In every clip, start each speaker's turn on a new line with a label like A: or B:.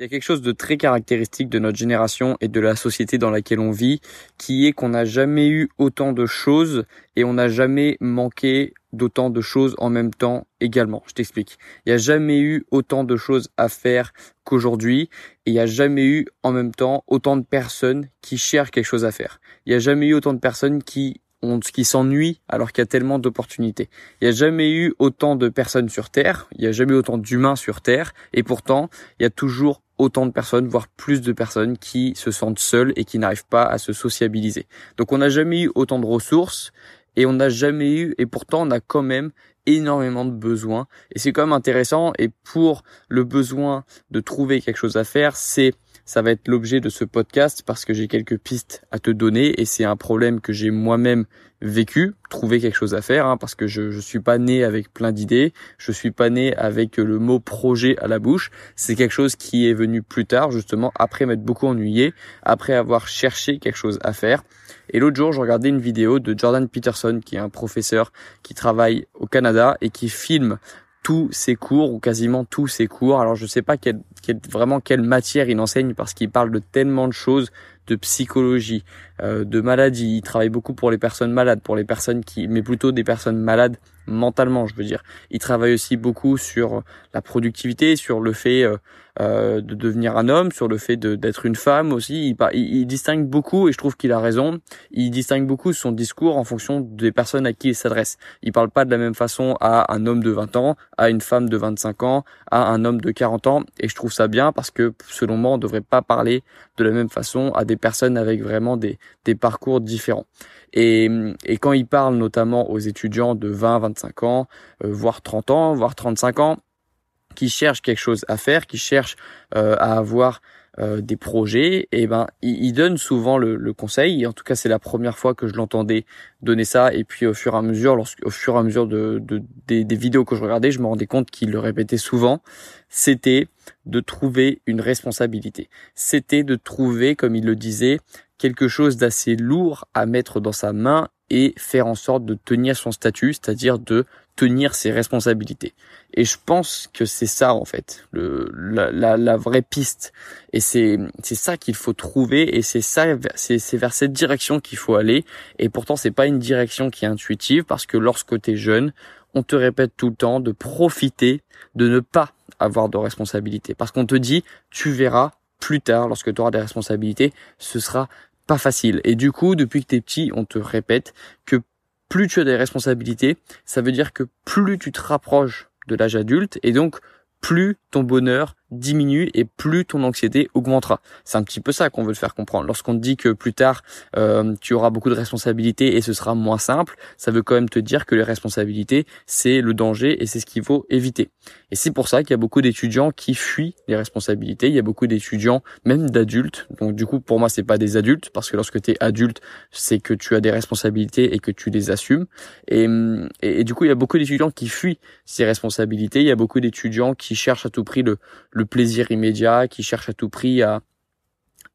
A: Il y a quelque chose de très caractéristique de notre génération et de la société dans laquelle on vit, qui est qu'on n'a jamais eu autant de choses et on n'a jamais manqué d'autant de choses en même temps également. Je t'explique. Il n'y a jamais eu autant de choses à faire qu'aujourd'hui et il n'y a jamais eu en même temps autant de personnes qui cherchent quelque chose à faire. Il n'y a jamais eu autant de personnes qui qui s'ennuie alors qu'il y a tellement d'opportunités. Il n'y a jamais eu autant de personnes sur Terre, il n'y a jamais eu autant d'humains sur Terre, et pourtant, il y a toujours autant de personnes, voire plus de personnes qui se sentent seules et qui n'arrivent pas à se sociabiliser. Donc on n'a jamais eu autant de ressources, et on n'a jamais eu, et pourtant on a quand même énormément de besoins. Et c'est quand même intéressant, et pour le besoin de trouver quelque chose à faire, c'est ça va être l'objet de ce podcast parce que j'ai quelques pistes à te donner et c'est un problème que j'ai moi-même vécu, trouver quelque chose à faire, hein, parce que je ne suis pas né avec plein d'idées, je suis pas né avec le mot projet à la bouche, c'est quelque chose qui est venu plus tard, justement, après m'être beaucoup ennuyé, après avoir cherché quelque chose à faire. Et l'autre jour, je regardais une vidéo de Jordan Peterson, qui est un professeur qui travaille au Canada et qui filme tous ses cours ou quasiment tous ses cours. Alors je sais pas quelle, vraiment quelle matière il enseigne parce qu'il parle de tellement de choses, de psychologie, euh, de maladie. Il travaille beaucoup pour les personnes malades, pour les personnes qui, mais plutôt des personnes malades mentalement, je veux dire. Il travaille aussi beaucoup sur la productivité, sur le fait euh, de devenir un homme, sur le fait d'être une femme aussi. Il, il, distingue beaucoup, et je trouve qu'il a raison, il distingue beaucoup son discours en fonction des personnes à qui il s'adresse. Il parle pas de la même façon à un homme de 20 ans, à une femme de 25 ans, à un homme de 40 ans, et je trouve ça bien parce que selon moi, on devrait pas parler de la même façon à des personnes avec vraiment des, des parcours différents. Et, et quand il parle notamment aux étudiants de 20, 25 ans, euh, voire 30 ans, voire 35 ans, qui cherchent quelque chose à faire, qui cherchent euh, à avoir euh, des projets, et ben il, donne souvent le, conseil. En tout cas, c'est la première fois que je l'entendais donner ça. Et puis au fur et à mesure, lorsque, au fur et à mesure de, de des, des, vidéos que je regardais, je me rendais compte qu'il le répétait souvent. C'était de trouver une responsabilité. C'était de trouver, comme il le disait, quelque chose d'assez lourd à mettre dans sa main et faire en sorte de tenir son statut, c'est-à-dire de tenir ses responsabilités. Et je pense que c'est ça en fait, le, la, la, la vraie piste. Et c'est c'est ça qu'il faut trouver et c'est ça c'est c'est vers cette direction qu'il faut aller. Et pourtant c'est pas une direction qui est intuitive parce que lorsque tu es jeune, on te répète tout le temps de profiter de ne pas avoir de responsabilité parce qu'on te dit tu verras plus tard lorsque tu auras des responsabilités, ce sera pas facile. Et du coup, depuis que t'es petit, on te répète que plus tu as des responsabilités, ça veut dire que plus tu te rapproches de l'âge adulte et donc plus ton bonheur diminue et plus ton anxiété augmentera. C'est un petit peu ça qu'on veut te faire comprendre. Lorsqu'on te dit que plus tard euh, tu auras beaucoup de responsabilités et ce sera moins simple, ça veut quand même te dire que les responsabilités c'est le danger et c'est ce qu'il faut éviter. Et c'est pour ça qu'il y a beaucoup d'étudiants qui fuient les responsabilités. Il y a beaucoup d'étudiants, même d'adultes. Donc du coup pour moi c'est pas des adultes parce que lorsque tu es adulte c'est que tu as des responsabilités et que tu les assumes. Et, du coup il y a beaucoup d'étudiants qui fuient ces responsabilités. Il y a beaucoup d'étudiants qui cherchent à tout prix le plaisir immédiat, qui cherche à tout prix à,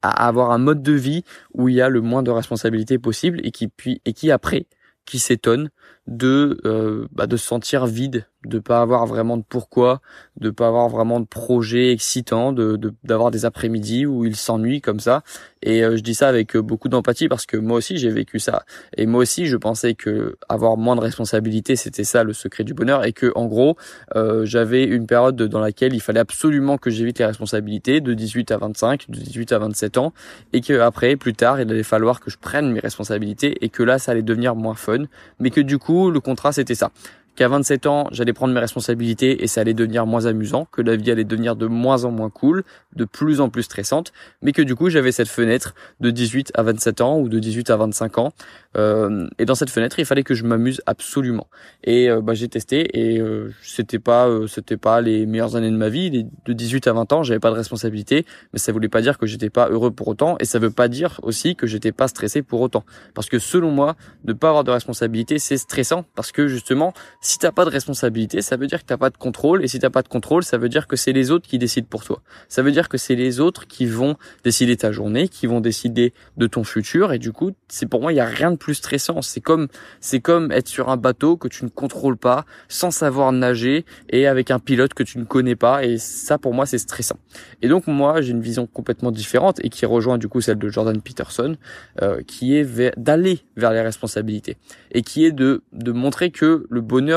A: à avoir un mode de vie où il y a le moins de responsabilités possible et qui puis et qui après qui s'étonne de euh, bah, de se sentir vide de pas avoir vraiment de pourquoi, de pas avoir vraiment de projet excitant, de d'avoir des après-midi où il s'ennuie comme ça. Et euh, je dis ça avec euh, beaucoup d'empathie parce que moi aussi j'ai vécu ça. Et moi aussi je pensais que avoir moins de responsabilités c'était ça le secret du bonheur et que en gros euh, j'avais une période dans laquelle il fallait absolument que j'évite les responsabilités de 18 à 25, de 18 à 27 ans et que après plus tard il allait falloir que je prenne mes responsabilités et que là ça allait devenir moins fun, mais que du coup le contrat c'était ça qu'à 27 ans, j'allais prendre mes responsabilités et ça allait devenir moins amusant, que la vie allait devenir de moins en moins cool, de plus en plus stressante, mais que du coup, j'avais cette fenêtre de 18 à 27 ans ou de 18 à 25 ans. Euh, et dans cette fenêtre, il fallait que je m'amuse absolument. Et euh, bah, j'ai testé et euh, c'était pas euh, c'était pas les meilleures années de ma vie. de 18 à 20 ans, j'avais pas de responsabilité, mais ça voulait pas dire que j'étais pas heureux pour autant et ça veut pas dire aussi que j'étais pas stressé pour autant. Parce que selon moi, ne pas avoir de responsabilité, c'est stressant parce que justement, Si t'as pas de responsabilité, ça veut dire que t'as pas de contrôle, et si t'as pas de contrôle, ça veut dire que c'est les autres qui décident pour toi. Ça veut dire que c'est les autres qui vont décider ta journée, qui vont décider de ton futur, et du coup, c'est pour moi, il y a rien de plus stressant. C'est comme, c'est comme être sur un bateau que tu ne contrôles pas, sans savoir nager, et avec un pilote que tu ne connais pas, et ça, pour moi, c'est stressant. Et donc, moi, j'ai une vision complètement différente, et qui rejoint du coup celle de Jordan Peterson, euh, qui est d'aller vers les responsabilités, et qui est de, de montrer que le bonheur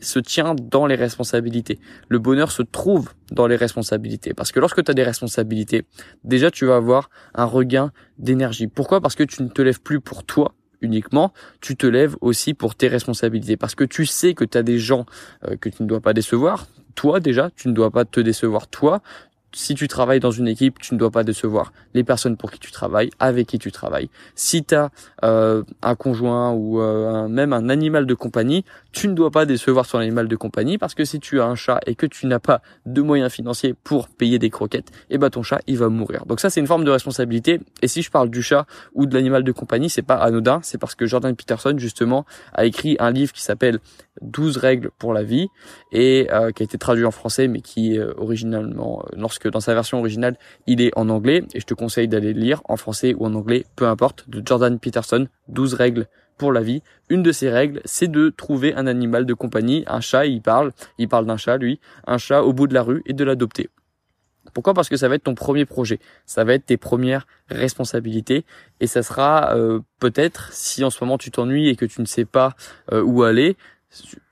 A: se tient dans les responsabilités. Le bonheur se trouve dans les responsabilités. Parce que lorsque tu as des responsabilités, déjà tu vas avoir un regain d'énergie. Pourquoi? Parce que tu ne te lèves plus pour toi uniquement, tu te lèves aussi pour tes responsabilités. Parce que tu sais que tu as des gens euh, que tu ne dois pas décevoir. Toi déjà, tu ne dois pas te décevoir toi si tu travailles dans une équipe, tu ne dois pas décevoir les personnes pour qui tu travailles, avec qui tu travailles. Si tu as euh, un conjoint ou euh, même un animal de compagnie, tu ne dois pas décevoir ton animal de compagnie parce que si tu as un chat et que tu n'as pas de moyens financiers pour payer des croquettes, eh ben ton chat il va mourir. Donc ça c'est une forme de responsabilité. Et si je parle du chat ou de l'animal de compagnie, c'est pas anodin, c'est parce que Jordan Peterson justement a écrit un livre qui s'appelle 12 règles pour la vie et euh, qui a été traduit en français mais qui euh, originalement euh, lorsque dans sa version originale il est en anglais et je te conseille d'aller le lire en français ou en anglais peu importe de Jordan Peterson 12 règles pour la vie. Une de ces règles c'est de trouver un animal de compagnie. Un chat il parle il parle d'un chat lui. Un chat au bout de la rue et de l'adopter. Pourquoi? Parce que ça va être ton premier projet, ça va être tes premières responsabilités. Et ça sera peut-être si en ce moment tu t'ennuies et que tu ne sais pas où aller,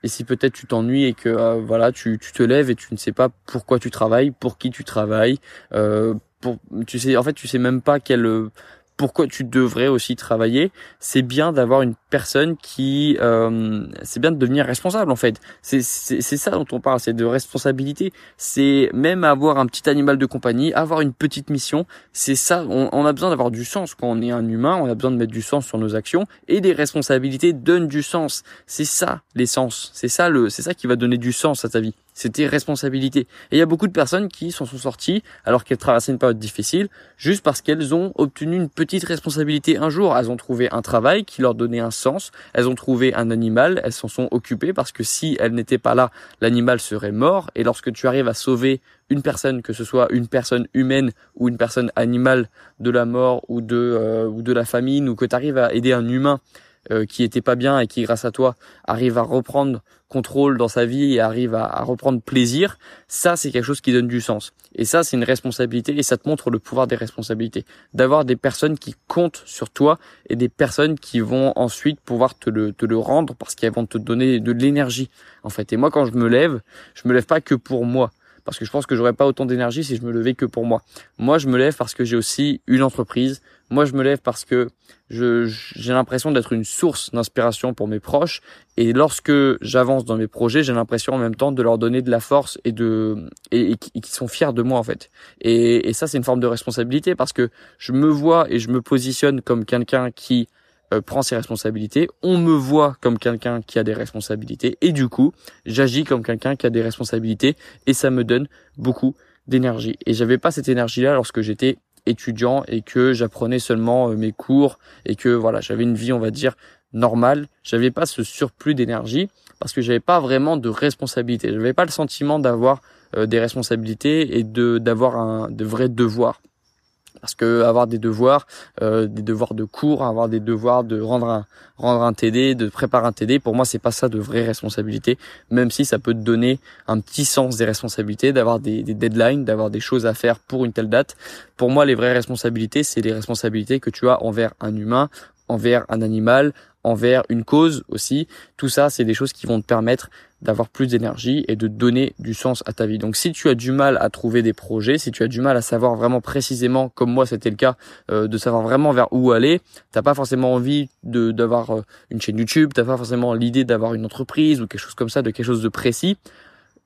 A: et si peut-être tu t'ennuies et que euh, voilà tu, tu te lèves et tu ne sais pas pourquoi tu travailles, pour qui tu travailles, euh, pour, tu sais en fait tu sais même pas quel pourquoi tu devrais aussi travailler, c'est bien d'avoir une personne qui, euh, c'est bien de devenir responsable en fait. C'est ça dont on parle, c'est de responsabilité. C'est même avoir un petit animal de compagnie, avoir une petite mission. C'est ça. On, on, a besoin d'avoir du sens quand on est un humain. On a besoin de mettre du sens sur nos actions et des responsabilités donnent du sens. C'est ça l'essence. C'est ça le, c'est ça qui va donner du sens à ta vie c'était responsabilité. Et il y a beaucoup de personnes qui s'en sont sorties alors qu'elles traversaient une période difficile, juste parce qu'elles ont obtenu une petite responsabilité un jour. Elles ont trouvé un travail qui leur donnait un sens, elles ont trouvé un animal, elles s'en sont occupées parce que si elles n'étaient pas là, l'animal serait mort. Et lorsque tu arrives à sauver une personne, que ce soit une personne humaine ou une personne animale de la mort ou de, euh, ou de la famine, ou que tu arrives à aider un humain euh, qui était pas bien et qui grâce à toi arrive à reprendre contrôle dans sa vie et arrive à, reprendre plaisir, ça c'est quelque chose qui donne du sens. Et ça c'est une responsabilité et ça te montre le pouvoir des responsabilités. D'avoir des personnes qui comptent sur toi et des personnes qui vont ensuite pouvoir te le, te le rendre parce qu'elles vont te donner de l'énergie en fait. Et moi quand je me lève, je me lève pas que pour moi parce que je pense que j'aurais pas autant d'énergie si je me levais que pour moi. Moi, je me lève parce que j'ai aussi une entreprise. Moi, je me lève parce que j'ai l'impression d'être une source d'inspiration pour mes proches. Et lorsque j'avance dans mes projets, j'ai l'impression en même temps de leur donner de la force et de et, qui sont fiers de moi en fait. Et ça, c'est une forme de responsabilité parce que je me vois et je me positionne comme quelqu'un qui euh, prend ses responsabilités, on me voit comme quelqu'un qui a des responsabilités et du coup, j'agis comme quelqu'un qui a des responsabilités et ça me donne beaucoup d'énergie. Et j'avais pas cette énergie-là lorsque j'étais étudiant et que j'apprenais seulement euh, mes cours et que voilà, j'avais une vie, on va dire, normale. J'avais pas ce surplus d'énergie parce que j'avais pas vraiment de responsabilité. J'avais pas le sentiment d'avoir euh, des responsabilités et de d'avoir un de vrais devoirs parce que avoir des devoirs, euh, des devoirs de cours, avoir des devoirs de rendre un rendre un TD, de préparer un TD, pour moi c'est pas ça de vraie responsabilité, même si ça peut te donner un petit sens des responsabilités, d'avoir des, des deadlines, d'avoir des choses à faire pour une telle date. Pour moi les vraies responsabilités, c'est les responsabilités que tu as envers un humain, envers un animal, envers une cause aussi. Tout ça, c'est des choses qui vont te permettre d'avoir plus d'énergie et de donner du sens à ta vie. Donc si tu as du mal à trouver des projets, si tu as du mal à savoir vraiment précisément, comme moi c'était le cas, euh, de savoir vraiment vers où aller, t'as pas forcément envie de d'avoir euh, une chaîne YouTube, t'as pas forcément l'idée d'avoir une entreprise ou quelque chose comme ça, de quelque chose de précis.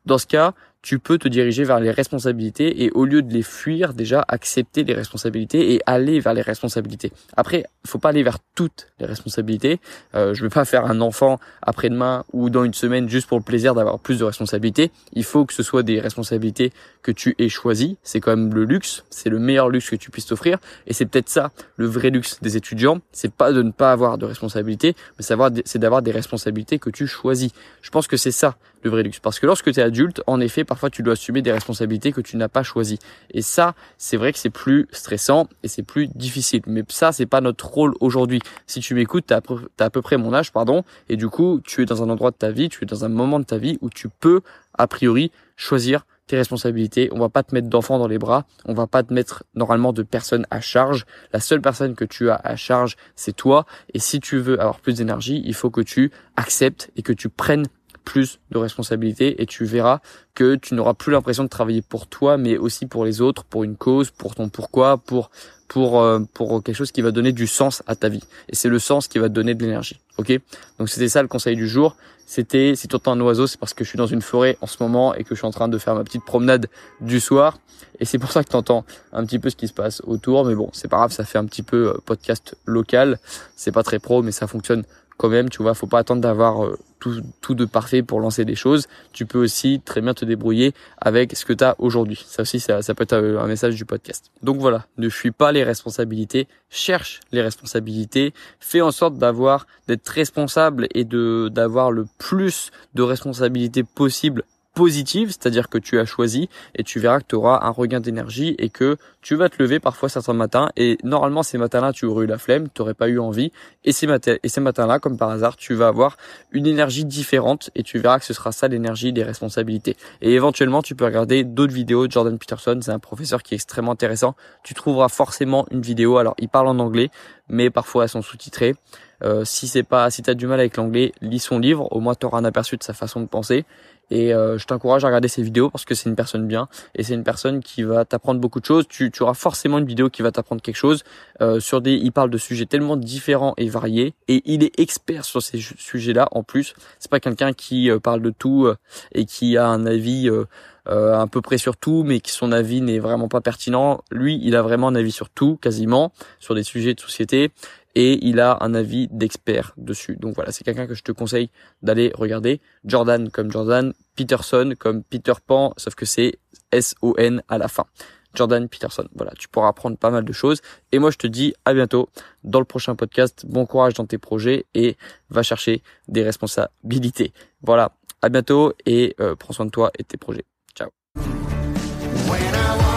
A: Dans ce cas, tu peux te diriger vers les responsabilités et au lieu de les fuir, déjà accepter les responsabilités et aller vers les responsabilités. Après, faut pas aller vers toutes les responsabilités. Euh, je vais pas faire un enfant après-demain ou dans une semaine juste pour le plaisir d'avoir plus de responsabilités. Il faut que ce soit des responsabilités que tu aies choisies. C'est quand même le luxe, c'est le meilleur luxe que tu puisses t'offrir et c'est peut-être ça le vrai luxe des étudiants. C'est pas de ne pas avoir de responsabilités, mais c'est d'avoir des responsabilités que tu choisis. Je pense que c'est ça le vrai luxe. Parce que lorsque tu es adulte, en effet, parfois tu dois assumer des responsabilités que tu n'as pas choisies. Et ça, c'est vrai que c'est plus stressant et c'est plus difficile. Mais ça, c'est pas notre rôle aujourd'hui. Si tu m'écoutes, tu as, à peu près mon âge, pardon, et du coup, tu es dans un endroit de ta vie, tu es dans un moment de ta vie où tu peux, a priori, choisir tes responsabilités. On va pas te mettre d'enfants dans les bras. On va pas te mettre normalement de personnes à charge. La seule personne que tu as à charge, c'est toi. Et si tu veux avoir plus d'énergie, il faut que tu acceptes et que tu prennes plus de responsabilités et tu verras que tu n'auras plus l'impression de travailler pour toi mais aussi pour les autres, pour une cause, pour ton pourquoi, pour pour euh, pour quelque chose qui va donner du sens à ta vie. Et c'est le sens qui va te donner de l'énergie. OK? Donc c'était ça le conseil du jour. C'était si tu entends un oiseau, c'est parce que je suis dans une forêt en ce moment et que je suis en train de faire ma petite promenade du soir et c'est pour ça que tu entends un petit peu ce qui se passe autour mais bon, c'est pas grave, ça fait un petit peu euh, podcast local. C'est pas très pro mais ça fonctionne quand même, tu vois, faut pas attendre d'avoir euh, tout, tout de parfait pour lancer des choses. Tu peux aussi très bien te débrouiller avec ce que tu as aujourd'hui. Ça aussi, ça, peut être euh, un message du podcast. Donc voilà, ne fuis pas les responsabilités, cherche les responsabilités, fais en sorte d'avoir, d'être responsable et de, d'avoir le plus de responsabilités possible positive, c'est-à-dire que tu as choisi et tu verras que tu auras un regain d'énergie et que tu vas te lever parfois certains matins et normalement ces matins-là tu aurais eu la flemme, tu n'aurais pas eu envie et ces, matins, et ces matins-là comme par hasard tu vas avoir une énergie différente et tu verras que ce sera ça l'énergie des responsabilités. Et éventuellement tu peux regarder d'autres vidéos de Jordan Peterson, c'est un professeur qui est extrêmement intéressant. Tu trouveras forcément une vidéo, alors il parle en anglais mais parfois elles sont sous-titrées. Euh, si c'est pas, si t'as du mal avec l'anglais, lis son livre. Au moins t'auras un aperçu de sa façon de penser. Et euh, je t'encourage à regarder ses vidéos parce que c'est une personne bien et c'est une personne qui va t'apprendre beaucoup de choses. Tu, auras forcément une vidéo qui va t'apprendre quelque chose. Euh, sur des, il parle de sujets tellement différents et variés et il est expert sur ces sujets-là. En plus, c'est pas quelqu'un qui euh, parle de tout et qui a un avis euh, un peu près sur tout, mais qui son avis n'est vraiment pas pertinent. Lui, il a vraiment un avis sur tout, quasiment, sur des sujets de société et il a un avis d'expert dessus. Donc voilà, c'est quelqu'un que je te conseille d'aller regarder. Jordan comme Jordan, Peterson comme Peter Pan, sauf que c'est S-O-N à la fin. Jordan Peterson. Voilà, tu pourras apprendre pas mal de choses. Et moi, je te dis à bientôt dans le prochain podcast. Bon courage dans tes projets et va chercher des responsabilités. Voilà, à bientôt et euh, prends soin de toi et de tes projets. when I was.